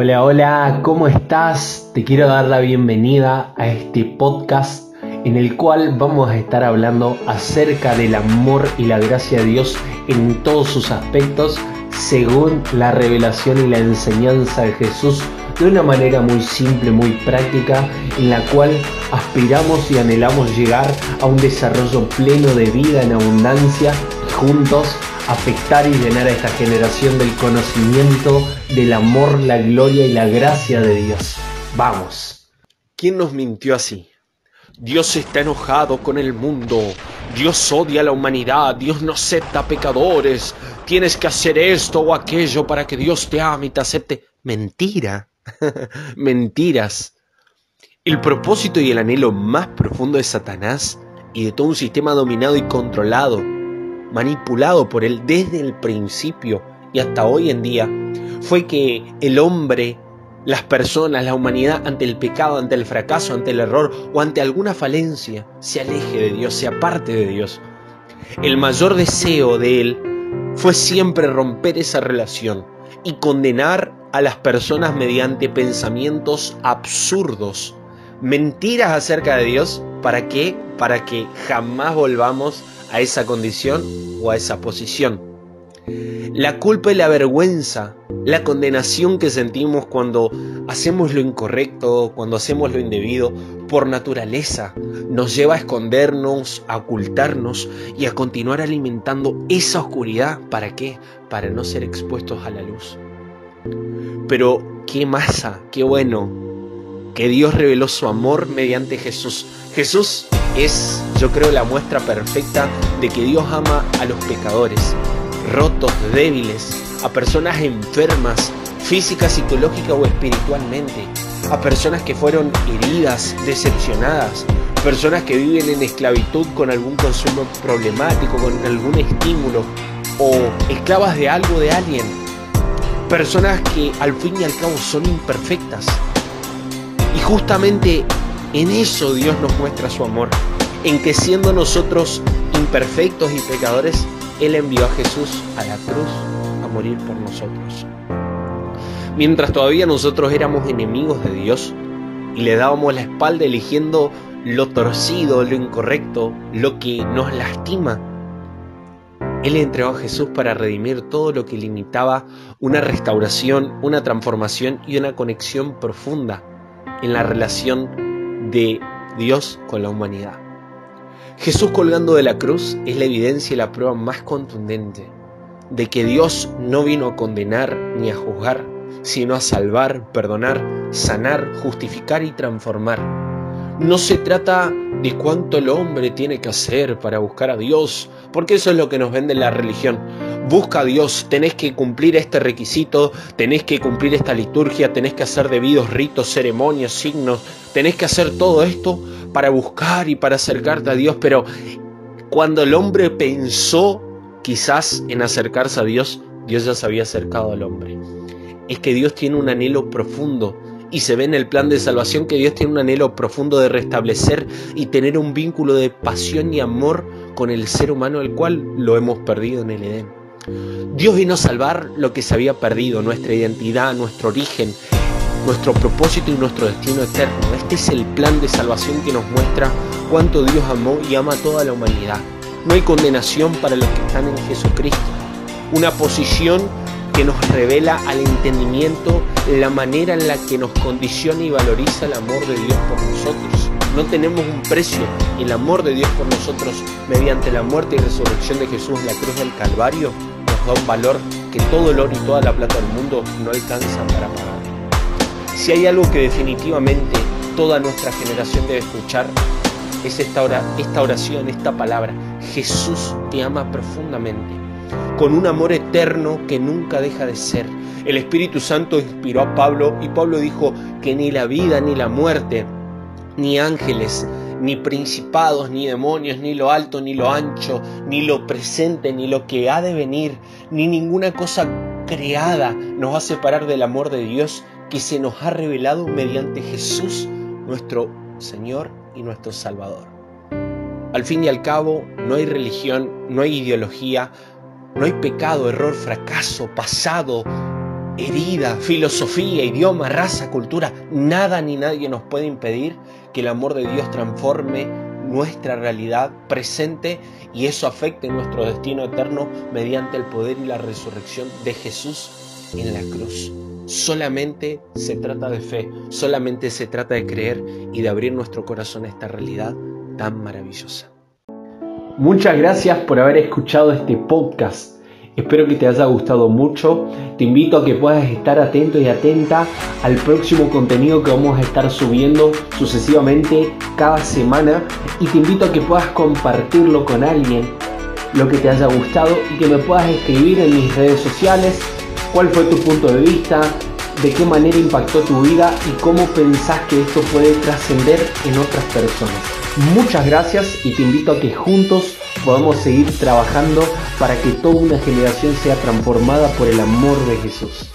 Hola, hola, ¿cómo estás? Te quiero dar la bienvenida a este podcast en el cual vamos a estar hablando acerca del amor y la gracia de Dios en todos sus aspectos según la revelación y la enseñanza de Jesús de una manera muy simple, muy práctica, en la cual aspiramos y anhelamos llegar a un desarrollo pleno de vida en abundancia y juntos afectar y llenar a esta generación del conocimiento, del amor, la gloria y la gracia de Dios. Vamos. ¿Quién nos mintió así? Dios está enojado con el mundo. Dios odia a la humanidad. Dios no acepta pecadores. Tienes que hacer esto o aquello para que Dios te ame y te acepte. Mentira. Mentiras. El propósito y el anhelo más profundo de Satanás y de todo un sistema dominado y controlado manipulado por él desde el principio y hasta hoy en día, fue que el hombre, las personas, la humanidad ante el pecado, ante el fracaso, ante el error o ante alguna falencia, se aleje de Dios, se aparte de Dios. El mayor deseo de él fue siempre romper esa relación y condenar a las personas mediante pensamientos absurdos, mentiras acerca de Dios, ¿para qué? Para que jamás volvamos a esa condición o a esa posición. La culpa y la vergüenza, la condenación que sentimos cuando hacemos lo incorrecto, cuando hacemos lo indebido, por naturaleza, nos lleva a escondernos, a ocultarnos y a continuar alimentando esa oscuridad. ¿Para qué? Para no ser expuestos a la luz. Pero qué masa, qué bueno, que Dios reveló su amor mediante Jesús. Jesús es, yo creo, la muestra perfecta de que Dios ama a los pecadores, rotos, débiles, a personas enfermas, física, psicológica o espiritualmente, a personas que fueron heridas, decepcionadas, personas que viven en esclavitud con algún consumo problemático, con algún estímulo, o esclavas de algo de alguien, personas que al fin y al cabo son imperfectas. Y justamente en eso Dios nos muestra su amor, en que siendo nosotros imperfectos y pecadores, Él envió a Jesús a la cruz a morir por nosotros. Mientras todavía nosotros éramos enemigos de Dios y le dábamos la espalda eligiendo lo torcido, lo incorrecto, lo que nos lastima, Él entregó a Jesús para redimir todo lo que limitaba una restauración, una transformación y una conexión profunda en la relación de Dios con la humanidad. Jesús colgando de la cruz es la evidencia y la prueba más contundente de que Dios no vino a condenar ni a juzgar, sino a salvar, perdonar, sanar, justificar y transformar. No se trata de cuánto el hombre tiene que hacer para buscar a Dios, porque eso es lo que nos vende la religión. Busca a Dios, tenés que cumplir este requisito, tenés que cumplir esta liturgia, tenés que hacer debidos ritos, ceremonias, signos, tenés que hacer todo esto para buscar y para acercarte a Dios, pero cuando el hombre pensó quizás en acercarse a Dios, Dios ya se había acercado al hombre. Es que Dios tiene un anhelo profundo y se ve en el plan de salvación que Dios tiene un anhelo profundo de restablecer y tener un vínculo de pasión y amor con el ser humano, el cual lo hemos perdido en el Edén. Dios vino a salvar lo que se había perdido, nuestra identidad, nuestro origen, nuestro propósito y nuestro destino eterno. Este es el plan de salvación que nos muestra cuánto Dios amó y ama a toda la humanidad. No hay condenación para los que están en Jesucristo. Una posición que nos revela al entendimiento la manera en la que nos condiciona y valoriza el amor de Dios por nosotros. No tenemos un precio. El amor de Dios por nosotros, mediante la muerte y resurrección de Jesús en la cruz del Calvario, nos da un valor que todo el oro y toda la plata del mundo no alcanzan para pagar. Si hay algo que definitivamente toda nuestra generación debe escuchar, es esta, esta oración, esta palabra. Jesús te ama profundamente, con un amor eterno que nunca deja de ser. El Espíritu Santo inspiró a Pablo y Pablo dijo que ni la vida ni la muerte, ni ángeles, ni principados, ni demonios, ni lo alto, ni lo ancho, ni lo presente, ni lo que ha de venir, ni ninguna cosa creada nos va a separar del amor de Dios que se nos ha revelado mediante Jesús, nuestro Señor y nuestro Salvador. Al fin y al cabo, no hay religión, no hay ideología, no hay pecado, error, fracaso, pasado, herida, filosofía, idioma, raza, cultura, nada ni nadie nos puede impedir que el amor de Dios transforme nuestra realidad presente y eso afecte nuestro destino eterno mediante el poder y la resurrección de Jesús en la cruz. Solamente se trata de fe, solamente se trata de creer y de abrir nuestro corazón a esta realidad tan maravillosa. Muchas gracias por haber escuchado este podcast. Espero que te haya gustado mucho. Te invito a que puedas estar atento y atenta al próximo contenido que vamos a estar subiendo sucesivamente cada semana. Y te invito a que puedas compartirlo con alguien, lo que te haya gustado y que me puedas escribir en mis redes sociales cuál fue tu punto de vista, de qué manera impactó tu vida y cómo pensás que esto puede trascender en otras personas. Muchas gracias y te invito a que juntos podamos seguir trabajando para que toda una generación sea transformada por el amor de Jesús.